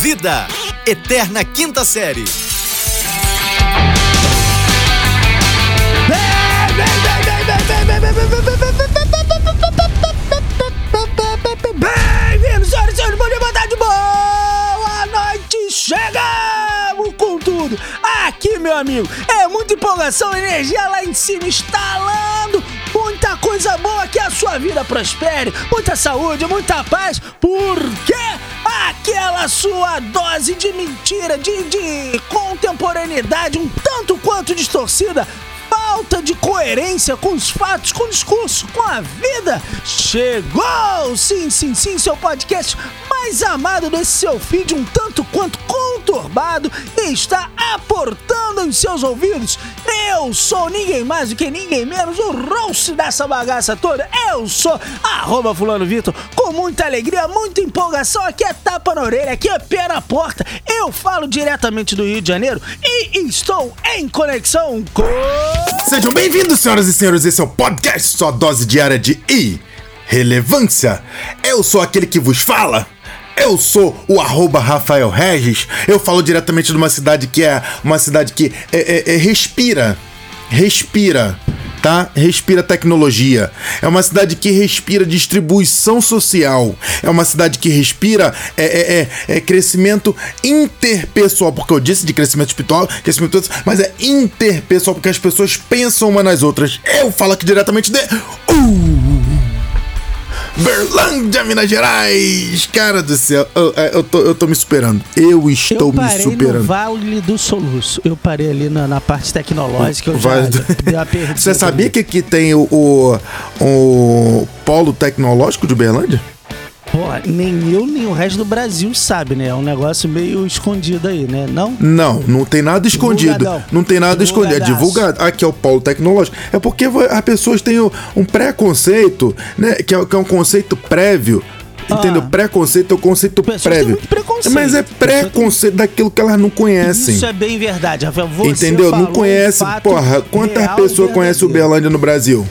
Vida, Eterna Quinta Série. Bem-vindos, senhoras e senhores, bom dia, boa tarde, boa noite, chegamos com tudo. Aqui, meu amigo, é muita empolgação, energia lá em cima, instalando muita coisa boa que a sua vida prospere, muita saúde, muita paz, porque aquela sua dose de mentira, de, de contemporaneidade, um tanto quanto distorcida, falta de coerência com os fatos, com o discurso, com a vida. Chegou! Sim, sim, sim, seu podcast mais amado desse seu feed, um tanto quanto conturbado, e está aportando em seus ouvidos. Eu sou ninguém mais do que ninguém menos o rosto dessa bagaça toda. Eu sou arroba fulano Vitor, com muita alegria, muita empolgação. Aqui é tapa na orelha, aqui é pé na porta. Eu falo diretamente do Rio de Janeiro e estou em conexão com... Sejam bem-vindos, senhoras e senhores. Esse é o podcast, sua dose diária de irrelevância. Eu sou aquele que vos fala. Eu sou o arroba Rafael Regis. Eu falo diretamente de uma cidade que é uma cidade que é, é, é, respira. Respira. Tá? Respira tecnologia. É uma cidade que respira distribuição social. É uma cidade que respira é, é, é, é crescimento interpessoal. Porque eu disse de crescimento espiritual, crescimento, mas é interpessoal, porque as pessoas pensam uma nas outras. Eu falo aqui diretamente de. Uh! Berlândia, Minas Gerais! Cara do céu, eu, eu, tô, eu tô me superando. Eu estou eu parei me superando. no Vale do Soluço. Eu parei ali na, na parte tecnológica. Eu Vale já, do- Você sabia que aqui tem o, o, o polo tecnológico de Berlândia? Pô, nem eu, nem o resto do Brasil sabe, né? É um negócio meio escondido aí, né? Não? Não, não tem nada escondido. Divulgadão. Não tem nada escondido. É divulgado. Aqui é o polo tecnológico. É porque as pessoas têm um preconceito, né? Que é, que é um conceito prévio. Entendeu? Ah. Preconceito é o conceito Pessoas prévio. Mas é preconceito daquilo que elas não conhecem. Isso é bem verdade, Rafael. Você Entendeu? Não um conhece, fato porra. Quantas pessoas conhecem o. Berlândia no Brasil?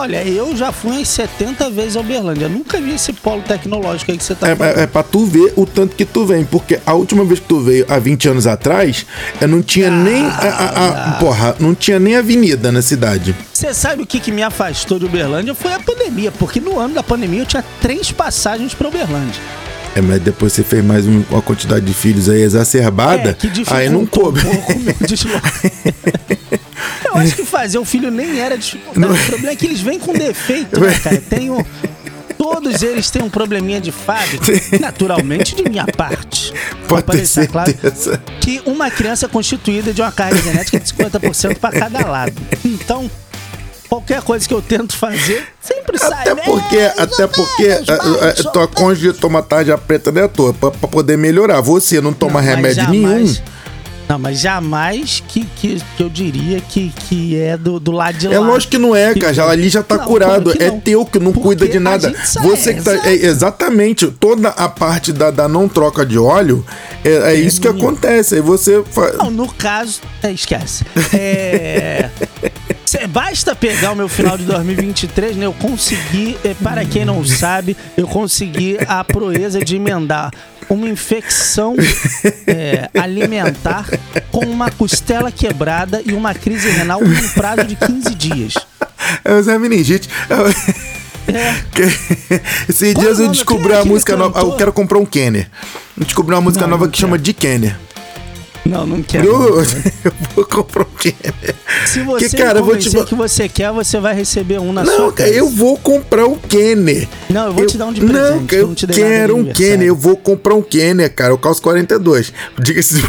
Olha, eu já fui umas 70 vezes ao Berlândia. Eu nunca vi esse polo tecnológico aí que você tá É, falando. é, é pra tu ver o tanto que tu vem. Porque a última vez que tu veio, há 20 anos atrás, eu não tinha nem. A, a- a- porra, não tinha nem avenida na cidade. Você sabe o que, que me afastou de Uberlândia? Foi a pandemia, porque no ano da pandemia eu tinha três passagens para Uberlândia. É, mas depois você fez mais um- uma quantidade de filhos aí exacerbada, É, aí não coube. um. Eu acho que fazer o filho nem era dificuldade. O problema é que eles vêm com defeito, né, cara? Tem um- Todos eles têm um probleminha de fábrica, naturalmente de minha parte. Pode ter claro que uma criança é constituída de uma carga genética de 50% para cada lado. Então, qualquer coisa que eu tento fazer, sempre sai. Até né? porque, Mais até porque menos, a, a- mais a ou tua cônjuge toma tarja preta da tua, pra, pra poder melhorar. Você não toma Não, remédio jamais- nenhum. Não, mas jamais que, que, que eu diria que, que é do, do lado de lá. É lógico que não é, cara. Já, ali já tá Não, curado. É teu que não Porque cuida de a nada. Você que tá. é, exatamente. Toda a parte da, da não troca de óleo, é, é isso que acontece. Aí você. fa- Não, no caso, é, esquece. É. cê- basta pegar o meu final de 2023, né? Eu consegui, é, para quem não sabe, eu consegui a proeza de emendar uma infecção é, alimentar com uma costela quebrada e uma crise renal em um prazo de 15 dias. É o Zé Meningite. É. Esses Qual dias eu descobri é uma aquele música nova. Eu quero comprar um Kenner. Eu descobri uma música Não, nova não que chama quero. de Kenner. Não, não quero. Eu, eu vou comprar um Kenner. Se você Que, cara, eu vou te que você quer, você vai receber um na Não, sua casa. eu vou comprar um Kenner. Não, eu vou te dar um de Não, presente, cara, eu não te quero um. Kenner. Eu vou comprar um Kenner, cara. Eu calço 42. Diga-se de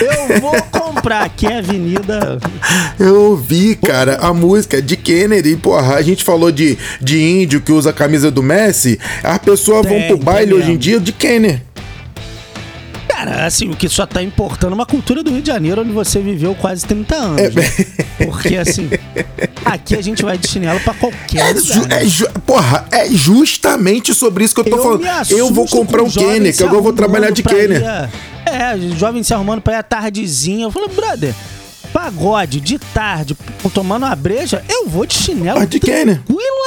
Eu vou comprar aqui a Avenida. Eu ouvi, cara, a música de Kenner e, porra, a gente falou de, de índio que usa a camisa do Messi. As pessoas vão pro baile hoje em dia de Kenner. Cara, assim, o que só tá importando é uma cultura do Rio de Janeiro onde você viveu quase 30 anos. É, né? Porque, assim, aqui a gente vai de chinelo pra qualquer É, ju- é ju- porra, é justamente sobre isso que eu tô Eu falando. Eu vou comprar com um Kenner, que agora eu vou trabalhar de Kenner. ir a- É, jovem se arrumando pra ir à tardezinha. Eu falo, brother, pagode de tarde, tomando uma breja, eu vou de chinelo. Ah, de Kenner.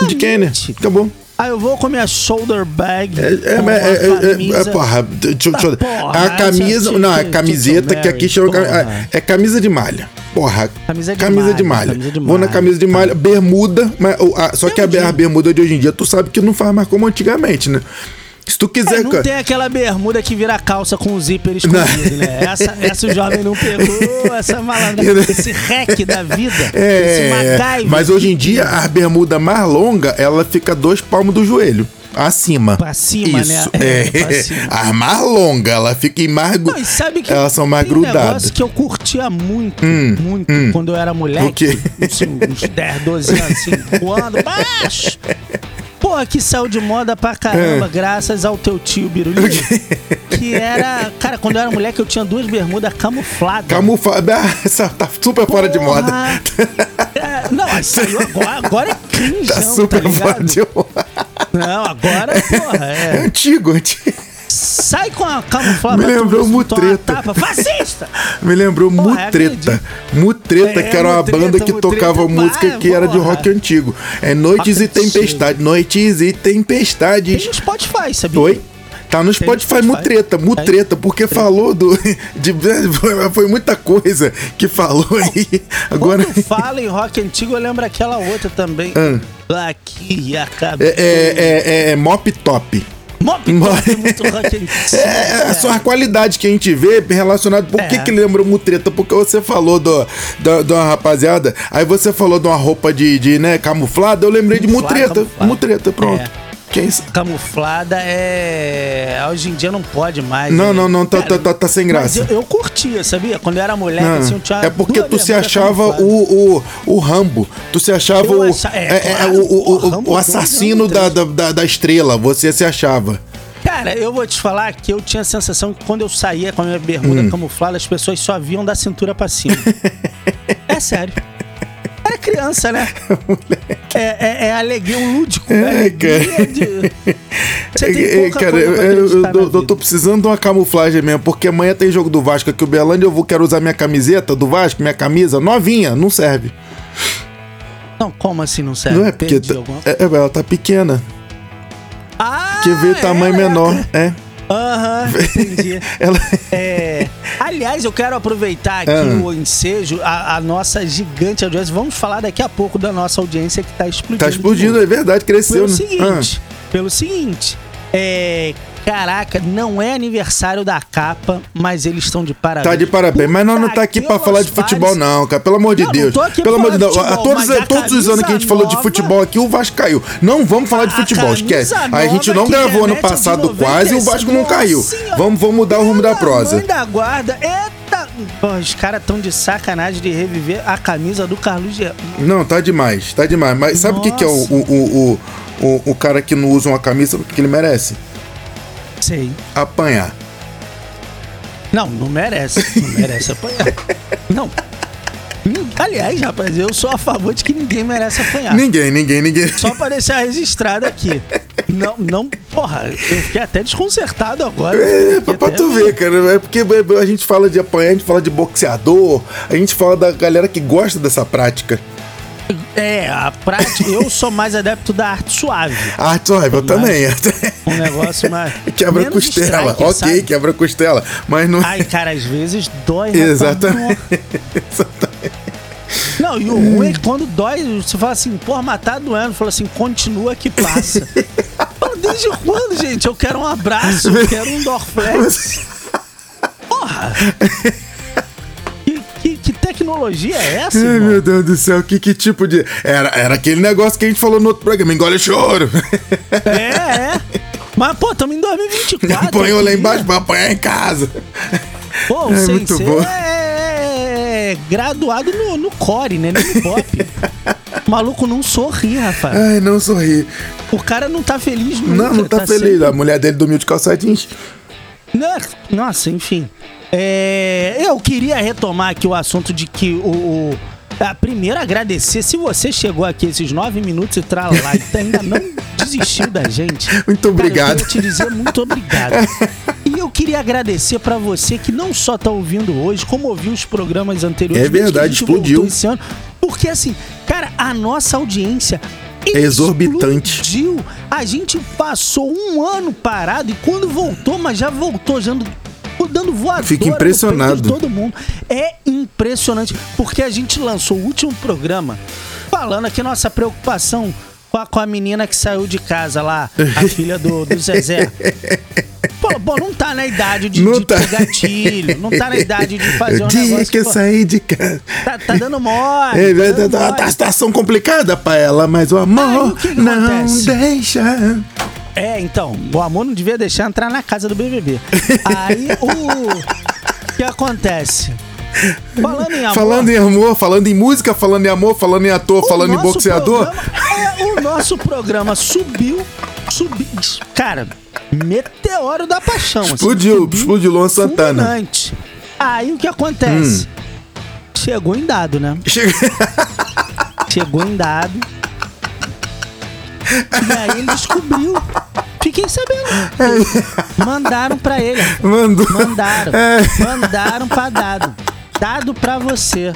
De Kenner. Acabou. Aí eu vou com a minha shoulder bag. É, é, é, é, é, porra, deixa, porra, a camisa, não, Tito camiseta que aqui chama é camisa de malha. Porra, Camisa de camisa malha, de malha. camisa de Vou na malha. camisa de malha, bermuda, mas, só que a bermuda de hoje em dia tu sabe que não faz mais como antigamente, né? Se tu É, quiser, não cara, tem aquela bermuda que vira calça com o zíper escondido, né? Essa, essa o jovem não pegou, essa malandra, esse rec da vida, esse é, MacGyver. mas hoje em dia a bermuda mais longa, ela fica dois palmos do joelho. Acima. Pra cima, Isso, né? É. É, pra cima. A mais longa, ela fica em mais. Não, e sabe que Elas são mais tem um grudadas. negócio que eu curtia muito, muito, quando eu era moleque, quê? assim, uns 10, 12 anos, assim, voando baixo. Porra, que saiu de moda pra caramba, graças ao teu tio Biruliro. Que era. Cara, quando eu era moleque, eu tinha duas bermudas camufladas. Camuflada. Ah, Essa tá super fora de moda. Porra. É, não, saiu agora, agora é cringe, Tá tá, super fora ligado? de moda. Não, agora, porra, É é. antigo, antigo. Sai com a camuflada. Me lembrou Mutreta. tapa. Fascista! Me lembrou Porra, Mutreta. acredito. Mutreta, É, que era uma Mutreta, banda que Mutreta, tocava música vai, que era de rock antigo. É Noites Rock e Tempestades. Noites e Tempestades. Tem no Spotify, sabia? Oi? Tá no Spotify, Spotify. Mutreta, Mutreta, porque falou do. De, foi muita coisa que falou aí. Agora. Quando fala em rock antigo, eu lembro aquela outra também. Ah. Aqui, a cabeça. É, é, é, é Mop Top. É muito rock antigo. É, é, são as qualidades que a gente vê relacionado. Por que, É. que lembrou Mutreta? Porque você falou do, da, de uma rapaziada, aí você falou de uma roupa de, de né, camuflada, eu lembrei de Mutreta. camuflada. Mutreta, pronto. É. Quem? Camuflada é. Hoje em dia não pode mais. Não, né? não, não, tá, Cara, tá, tá, tá sem graça. eu, eu curtia, sabia? Quando eu era moleque, Ah, assim, eu tinha. é porque tu se achava o, o, o Rambo. Tu se achava Eu o, acha- é, é, é, claro, o, o, o- Rambo o dois, assassino da, da, da estrela. Você se achava. Cara, eu vou te falar que eu tinha a sensação que quando eu saía com a minha bermuda Hum. camuflada, as pessoas só viam da cintura pra cima. é sério. Era criança, né? É, é, é alegria, um lúdico. É, né? Alegria de- Você tem É, pouca cara, coisa eu, eu- eu- tô precisando de uma camuflagem mesmo, porque amanhã tem jogo do Vasco aqui, o Berlândia, eu vou quero usar minha camiseta do Vasco, minha camisa novinha, não serve. Não, como assim não serve? Não é porque tá- alguma- é, é, ela tá pequena. Ah, Que veio tamanho é, menor, é. Aham, entendi. Ela É, aliás, eu quero aproveitar aqui Ah. o ensejo, a, a nossa gigante audiência. Vamos falar daqui a pouco da nossa audiência que tá explodindo. tá de explodindo, é verdade, cresceu, Pelo né? seguinte, pelo seguinte, é, caraca, não é aniversário da capa, mas eles estão de parabéns. tá de parabéns, mas nós não tá aqui Puta falar de futebol, não, cara. Pelo amor de Não, não Deus. aqui Pelo amor de Deus. de A futebol, todos, mas a todos os anos que a gente camisa falou de nova- futebol aqui, o Vasco caiu. Não vamos falar de futebol, esquece. A gente nova não gravou ano passado 90, quase e o Vasco não caiu. Senhora. Vamos, vamos mudar o rumo da prosa. Mãe da guarda, eita! Pô, os caras tão de sacanagem de reviver a camisa do Carlos Germano. Não, tá demais, tá demais. Mas sabe o que, que é o, o, o, o, o, cara que não usa uma camisa, que ele merece? Sei. Apanhar. Não, não merece. Não merece apanhar. Não. Hum, Aliás, rapaz, eu sou a favor de que ninguém merece apanhar. Ninguém, ninguém, ninguém. Só pra deixar registrado aqui. Não, não, porra, eu fiquei até desconcertado agora. É, pra, pra tu ver, cara. É porque a gente fala de apanhar, a gente fala de boxeador, a gente fala da galera que gosta dessa prática. É, a prática. Eu sou mais adepto da arte suave. Ah, suave, eu também. Um negócio mais. quebra costela. strike, ok, sabe? quebra costela. Mas não. Ai, cara, às vezes dói. rapaz. Exatamente. Não, e o ruim é que quando dói, você fala assim, porra, mas tá doendo. Fala assim, continua que passa. Desde quando, gente? Eu quero um abraço, eu quero um Dorflex. Porra! Que, que- que tecnologia é essa, Ai, irmão? meu Deus do céu, que, que tipo de. Era, era aquele negócio que a gente falou no outro programa, engole choro. É, é. Mas, pô, estamos em 2024. Apanhou eu lá embaixo pra apanhar em casa. Pô, o É, Sensei muito bom. é, é graduado no, no core, né? No pop. O maluco não sorri, rapaz. Ai, não sorri. O cara não tá feliz nunca. Não, não tá, feliz. sempre- A mulher dele dormiu de calça jeans. Nossa, enfim. É, eu queria retomar aqui o assunto de que o. o primeiro agradecer, se você chegou aqui esses nove minutos e tralá e ainda não desistiu da gente. Muito cara, obrigado. eu queria te dizer muito obrigado. E eu queria agradecer pra você que não só tá ouvindo hoje, como ouviu os programas anteriores. É desde que a verdade, gente explodiu. Esse ano, porque assim, cara, a nossa audiência Exorbitante. Explodiu. A gente passou um ano parado e quando voltou, mas já voltou, já dando, voadora Fico no impressionado. todo mundo. É impressionante, porque a gente lançou o último programa falando aqui nossa preocupação com a, com a menina que saiu de casa lá, a filha do, do Zezé. Pô, pô, não tá na idade de, Não de tá. gatilho, não tá na idade de fazer o um dia negócio que eu pô, saí de casa. Tá, tá dando mole. É, tá tá, dando tá, mole. tá situação complicada pra ela, mas o Aí, amor o não acontece? deixa. É, então, o amor não devia deixar entrar na casa do BBB. Aí, o que acontece? Falando em amor... Falando em amor, falando em música, falando em amor, falando em ator, falando em boxeador. programa- é, o nosso programa subiu, subiu... Cara, meteoro da paixão. assim, Explodiu, subiu explodiu Luan Santana. fulminante. Aí, o que acontece? Hum. Chegou em dado, né? Chegou em dado. E aí ele descobriu. Fiquei sabendo. Mandaram pra ele. Mandou. Mandaram. É. Mandaram pra dado. Dado pra você.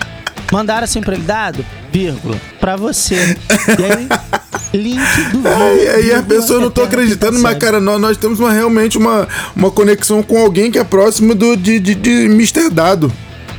Mandaram assim pra ele, dado, vírgula, pra você. E aí, link do vídeo. Aí, a pessoa não tô acreditando, mas cara, nós, nós temos uma, realmente uma, uma conexão com alguém que é próximo do, de, de, de Mr. Dado.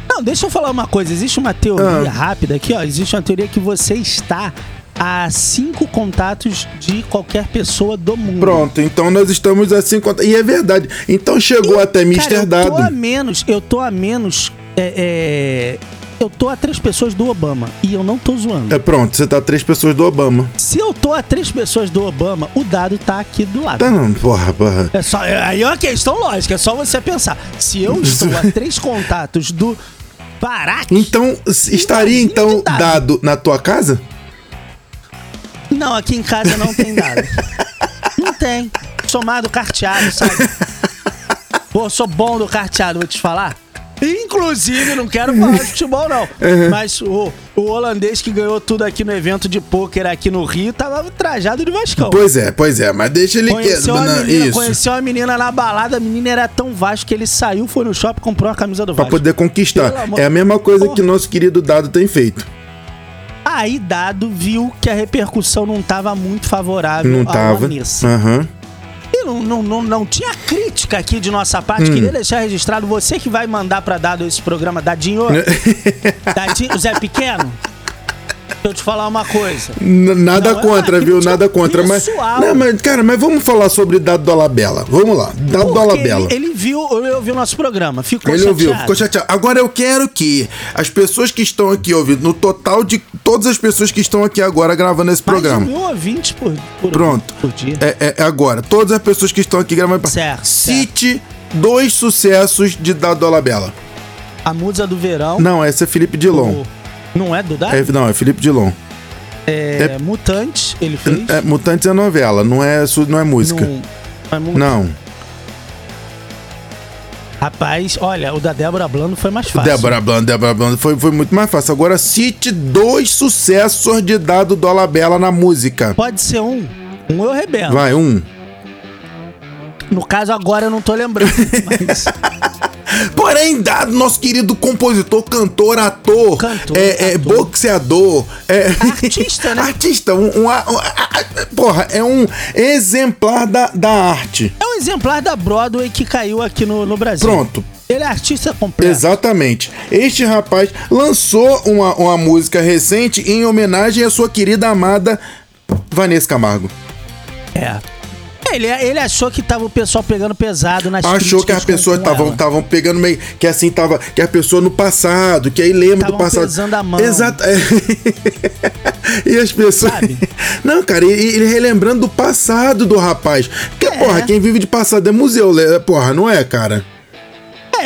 Não, deixa eu falar uma coisa. Existe uma teoria Ah. rápida aqui, ó. Existe uma teoria que você está a cinco contatos de qualquer pessoa do mundo. Pronto, então nós estamos assim. contra- E é verdade. Então chegou até Mr. Eu Dado. tô a menos, eu tô a menos. é, é, eu tô a três pessoas do Obama. E eu não tô zoando. É pronto, você tá três pessoas do Obama. Se eu tô a três pessoas do Obama, o dado tá aqui do lado. Tá não, porra, porra. É só, aí é uma questão lógica, é só você pensar. Se eu estou a três contatos do Barack. Então, estaria então dado. dado na tua casa? Não, aqui em casa não tem dado. não tem. Somado carteado, sabe? Pô, sou bom do carteado, vou te falar. Inclusive, não quero falar de futebol, não. Mas o, o holandês que ganhou tudo aqui no evento de pôquer aqui no Rio tava trajado de Vascão. Pois é, pois é, mas deixa ele quieto. Conheceu uma, não, menina, Isso. conheceu uma menina na balada, a menina era tão Vasco que ele saiu, foi no shopping, comprou a camisa do Pra Vasco. poder conquistar. Pelo amor- É a mesma coisa Porra. que nosso querido Dado tem feito. Aí Dado viu que a repercussão não tava muito favorável Não à tava. Vanessa. Aham. E não, não, não, não tinha crítica aqui de nossa Hum. parte. Queria deixar registrado. Você que vai mandar pra Dado esse programa, Dadinho. Dadinho Zé Pequeno. Deixa eu te falar uma coisa. N- Nada Não, é contra, uma viu? Nada contra. Mas, não, mas, cara, mas vamos falar sobre Dado Dolabella. Vamos lá. Dado Porque Dolabella. ele, ele viu, ele ouviu o nosso programa. Ficou Ele chateado. ouviu, ficou chateado. Agora eu quero que as pessoas que estão aqui ouvindo, no total de todas as pessoas que estão aqui agora gravando esse Mais programa. mil ouvintes por, por, Pronto. por dia. É, é- é agora. Todas as pessoas que estão aqui gravando. Certo, Cite dois sucessos de Dado Dolabella. A musa do verão. Não, esse é Felipe Dilon. o- Não é do Dado? É, não, é Felipe Dilon. É, Mutantes, ele fez. É, Mutantes é novela, não é, não é música. Não, é mu- Não. Rapaz, olha, o da Débora Blando foi mais fácil. Débora Blando, Débora Blando foi, foi muito mais fácil. Agora cite dois sucessos de Dado Dolabella na música. Pode ser um. Um eu rebelo. Vai, um. No caso, agora eu não tô lembrando. Mas Porém, dado nosso querido compositor, cantor, ator, Cantor, é, é, boxeador, é, Artista, né? artista, um, um- um- um- porra, é um exemplar da, da arte. é um exemplar da Broadway que caiu aqui no, no Brasil. Pronto. Ele é artista completo. Exatamente. Este rapaz lançou uma, uma música recente em homenagem à sua querida amada Vanessa Camargo. É. Ele, ele achou que tava o pessoal pegando pesado nas Achou que as pessoas estavam pegando meio que assim tava que a pessoa no passado, que aí lembra do passado. pesando a mão. Exato. é. e as pessoas Sabe? Não, cara, ele relembrando do passado do rapaz. Porque, É. porra, quem vive de passado é museu, porra, não é, cara?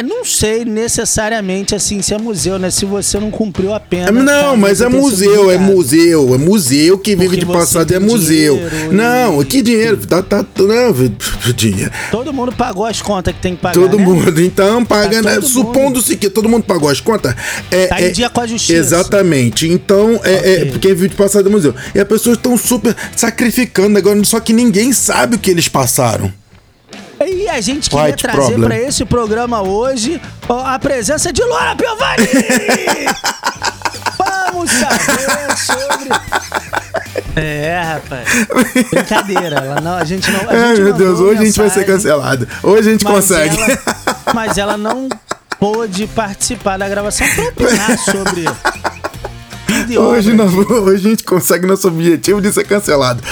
É, não sei necessariamente assim se é museu, né? Se você não cumpriu a pena. não, talvez mas é museu, é museu, é museu que vive Porque de passado, é museu. dinheiro Não, e- que dinheiro? Tá, tá, não, dinheiro. Todo mundo pagou as contas que tem que pagar. Todo né? mundo, então, paga, Tá né? Supondo-se que todo mundo pagou as contas. É, Tá em dia com a justiça. Exatamente. Então, é, é Ok. porque vive de passado do museu. E as pessoas estão super sacrificando agora, só que ninguém sabe o que eles passaram. A gente queria trazer pra esse programa hoje a presença de Luana Piovani! Vamos saber sobre. É, rapaz. Brincadeira. Não, a gente não. A Ai, gente meu Deus, hoje a gente vai ser cancelado. Hoje a gente mas consegue. ela- mas ela não pôde participar da gravação pra opinar sobre. Hoje, nós- hoje a gente consegue nosso objetivo de ser cancelado.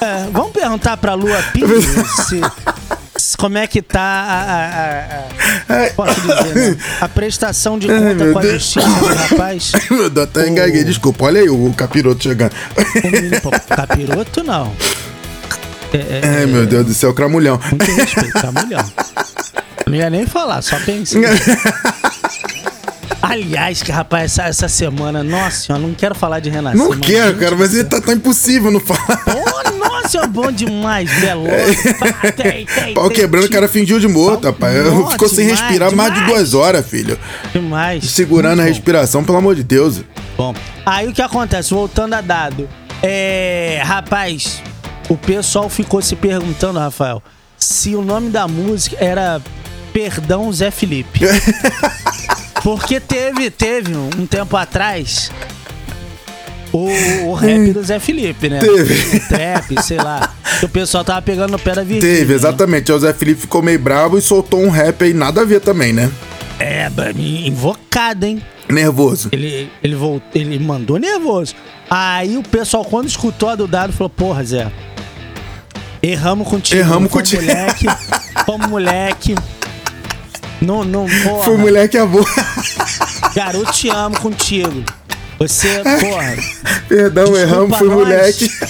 É, vamos perguntar pra Lua Pires se- como é que tá a. a- a- a- posso dizer, né? A prestação de Ai, conta meu com a Deus. justiça do rapaz. Meu Deus, até engaguei. Desculpa, olha aí o capiroto chegando. O pô, capiroto, não. É, é, Ai, meu Deus do céu, cramulhão. muito respeito, mulher. Não ia nem falar, só pensei. Aliás, que rapaz, essa, essa semana, nossa senhora, não quero falar de renascer. Não quero, cara, mas ele tá, tá impossível não falar. Ô, nossa, é bom demais. Pá, tem, tem, Pau tem, quebrando, o cara fingiu de morto, rapaz. Ficou sem demais, respirar mais de demais. duas horas, filho. Demais. Segurando a respiração, pelo amor de Deus. Bom, aí o que acontece, voltando a dado, é. Rapaz, o pessoal ficou se perguntando, Rafael, se o nome da música era Perdão Zé Felipe. Porque teve, teve um tempo atrás o, o rap do Zé Felipe, né? Teve. O trap, sei lá. que O pessoal tava pegando no pé da Virgínia. Teve, né? exatamente. O Zé Felipe ficou meio bravo e soltou um rap aí, nada a ver também, né? É, invocado, hein? Nervoso. Ele, ele, voltou, ele mandou nervoso. Aí o pessoal, quando escutou a do dado, falou: Porra, Zé, erramos contigo. Erramos contigo." moleque. Fomos moleque. Não, não, porra. Foi moleque avô. Garoto, te amo contigo. Você, porra. Perdão, Desculpa erramos, foi nós. moleque.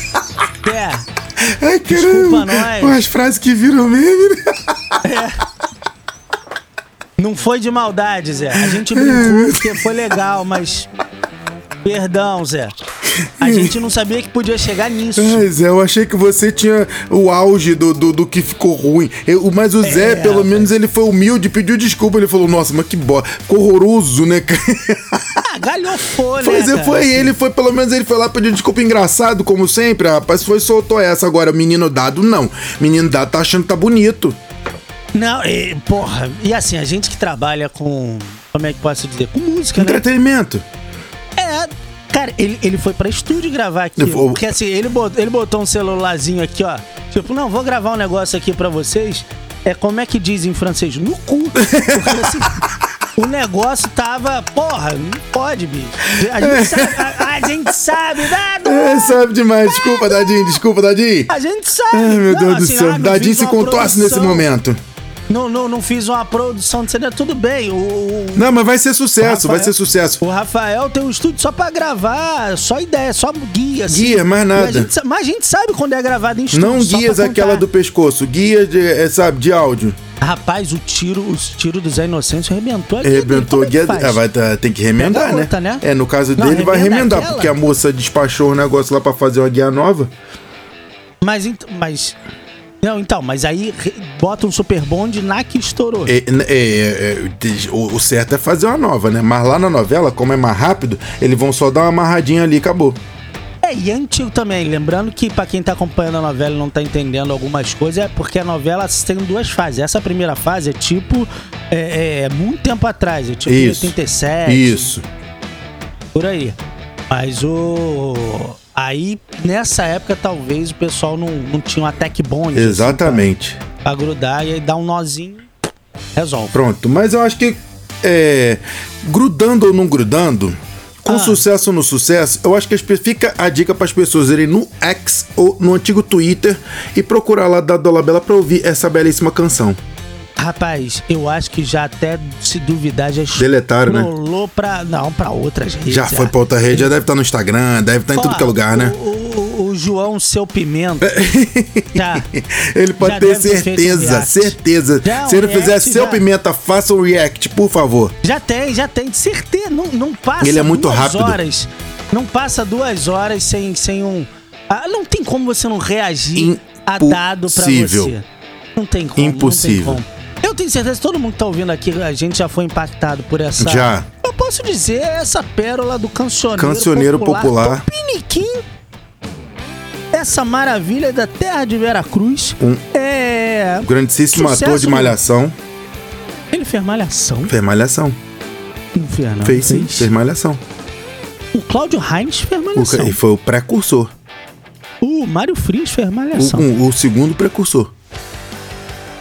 É, Ai, Desculpa caramba. nós. As frases que viram meme. né? não foi de maldade, Zé. A gente brincou porque foi legal, mas. Perdão, Zé. A gente não sabia que podia chegar nisso. Ai, Zé, eu achei que você tinha o auge do, do, do que ficou ruim. Eu- mas o Zé, É, pelo rapaz. menos, ele foi humilde, pediu desculpa. Ele falou, nossa, mas que bosta. Ficou horroroso, né, cara? Ah, galhofou, né? Pois é, cara? foi ele, foi pelo menos ele foi lá pedir desculpa engraçado, como sempre, rapaz. Foi soltou essa. Agora, menino dado, não. Menino dado tá achando que tá bonito. Não, e, porra, e assim, a gente que trabalha com. Como é que posso dizer? Com música, né? Entretenimento. É. Cara, ele, ele foi pra estúdio gravar aqui. Vou- Porque assim, ele botou, ele botou um celularzinho aqui, ó. Tipo, não, vou gravar um negócio aqui pra vocês. É como é que diz em francês? No cu. Porque assim. O negócio tava, porra, não pode, bicho. A gente sabe, a, a gente sabe, dado. É, sabe demais. Desculpa, Dadinho, desculpa, Dadinho. A gente sabe. Ai, meu Não, Deus do assim, céu. ah, Dadinho se contorce nesse momento. Não, não, não fiz uma produção de CD, tudo bem. O, o- Não, mas vai ser sucesso, vai Rafael- ser sucesso. O Rafael tem um estúdio só pra gravar, só ideia, só guia. Assim. Guia, mais nada. a gente mas a gente sabe quando é gravado em estúdio. Não guias aquela do pescoço, guia de, é, sabe, de áudio. Rapaz, o tiro, os tiros do Zé Inocêncio arrebentou a guia dele. Arrebentou a é guia. Ah, vai tá- tem que remendar, né? outra, né? É, no caso Não, dele vai remenda remendar, aquela. porque a moça despachou o negócio lá pra fazer uma guia nova. Mas, mas... Não, então, mas aí bota um super bonde na que estourou. É, é, é, é, o, o certo é fazer uma nova, né? Mas lá na novela, como é mais rápido, eles vão só dar uma amarradinha ali e acabou. É, e é antigo também. Lembrando que pra quem tá acompanhando a novela e não tá entendendo algumas coisas, é porque a novela tem duas fases. Essa primeira fase é tipo. É, é muito tempo atrás, é tipo Isso. 87. Isso. Por aí. Mas o. Aí, nessa época, talvez o pessoal não, não tinha uma tech bond. assim, Exatamente. pra, pra grudar e aí dá um nozinho. Resolve. Pronto, mas eu acho que é, grudando ou não grudando, com Ah. sucesso ou no sucesso, eu acho que fica a dica para as pessoas irem no X ou no antigo Twitter e procurar lá da Dolabella para ouvir essa belíssima canção. Rapaz, eu acho que já até se duvidar, já Deletaram, né? rolou pra. Não, pra outras redes. Já foi pra outra rede, já deve estar no Instagram, deve estar em tudo que é lugar, né? O, o- o João Seu Pimenta. já. Ele pode Já ter deve ter certeza, certeza. Já, Se ele fizer seu já. pimenta, faça um react, por favor. Já tem, já tem, de certeza. Não, não passa Ele é muito duas rápido. horas. Não passa duas horas sem, sem um. Ah, não tem como você não reagir a dado pra Impossível. você. Não tem como. Impossível. Não tem como. Eu tenho certeza que todo mundo que tá ouvindo aqui, a gente já foi impactado por essa. Já. Eu posso dizer essa pérola do cancioneiro, Cancioneiro popular. Tupiniquim. Essa maravilha da terra de Veracruz. Um- É. Grandíssimo ator de malhação. Ele fez malhação? Fez malhação. Não fez, não. Fez sim, fez malhação. O Cláudio Heinz fez O, malhação. e foi o precursor. O Mário Frias fez O, malhação. um- o segundo precursor.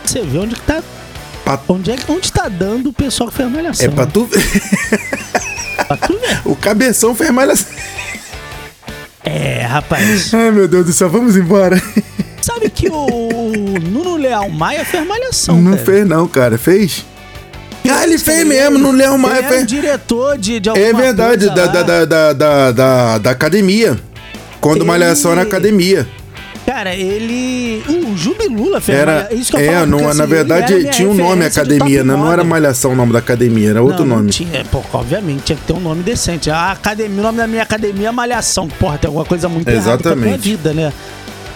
Você vê onde que tá. Pra- Onde, é, onde tá dando o pessoal que fez malhação. É pra tu ver. Pra tu ver. O cabeção fez malhação. É, rapaz. Ai, meu Deus do céu, vamos embora. Sabe que o Nuno Leal Maia fez malhação, Não cara. fez, não, cara. Fez? Ah, ele fez mesmo, no Leão Maia. Ele um Fez. diretor de, de É verdade, da, da, da, da, da, academia. Quando Malhação era academia. Cara, ele. O Jubilula fez Era, malha- isso que eu é, falo, não, na assim, era verdade minha tinha um nome de academia, né? Não era. Malhação o nome da academia, era outro Não, nome. Tinha, pô, obviamente, tinha que ter um nome decente. A academia, o nome da minha academia é Malhação. Porra, tem alguma coisa muito errada com a tua Exatamente. vida, né?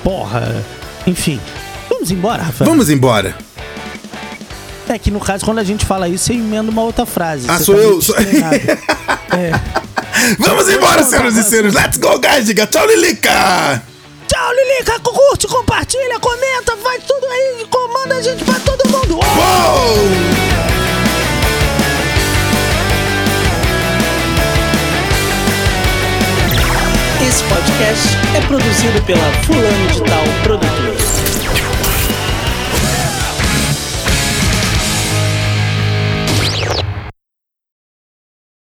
Porra. Enfim. Vamos embora, Rafael. Vamos embora. É que no caso, quando a gente fala isso, você emenda uma outra frase. Ah, Você sou tá eu, sou- é. Vamos embora, senhoras e senhores. Let's go, guys. Diga tchau, Lilica. Tchau, Lilica. Curte, compartilha, comenta, faz tudo aí. Comanda a gente pra todo mundo. Uou! Esse podcast é produzido pela Fulano de Tal Produtora.